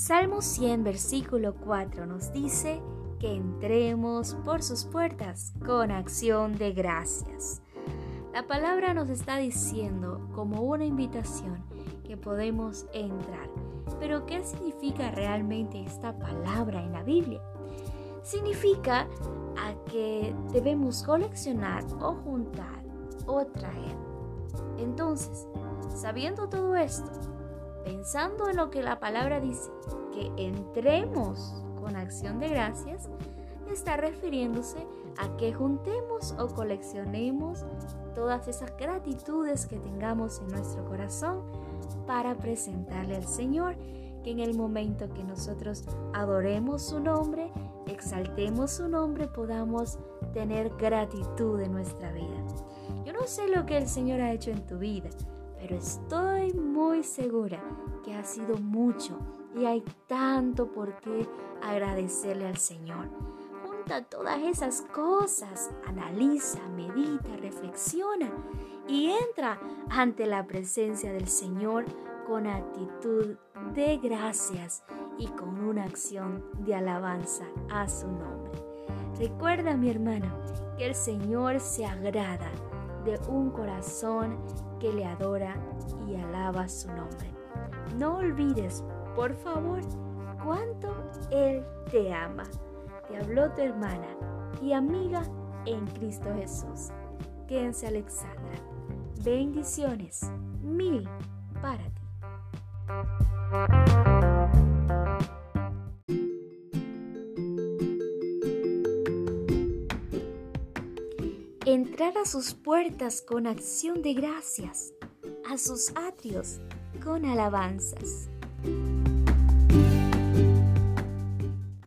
Salmo 100, versículo 4 nos dice que entremos por sus puertas con acción de gracias. La palabra nos está diciendo como una invitación que podemos entrar. Pero ¿qué significa realmente esta palabra en la Biblia? Significa a que debemos coleccionar o juntar o traer. Entonces, sabiendo todo esto, pensando en lo que la palabra dice, que entremos con acción de gracias, está refiriéndose a que juntemos o coleccionemos todas esas gratitudes que tengamos en nuestro corazón para presentarle al Señor, que en el momento que nosotros adoremos su nombre, exaltemos su nombre, podamos tener gratitud en nuestra vida. Yo no sé lo que el Señor ha hecho en tu vida, pero estoy muy segura que ha sido mucho y hay tanto por qué agradecerle al Señor. Junta todas esas cosas, analiza, medita, reflexiona y entra ante la presencia del Señor con actitud de gracias y con una acción de alabanza a su nombre. Recuerda, mi hermano, que el Señor se agrada de un corazón que le adora y alaba su nombre. No olvides, por favor, cuánto Él te ama. Te habló tu hermana y amiga en Cristo Jesús. Quédense Alexandra. Bendiciones mil para ti. Entrar a sus puertas con acción de gracias, a sus atrios con alabanzas.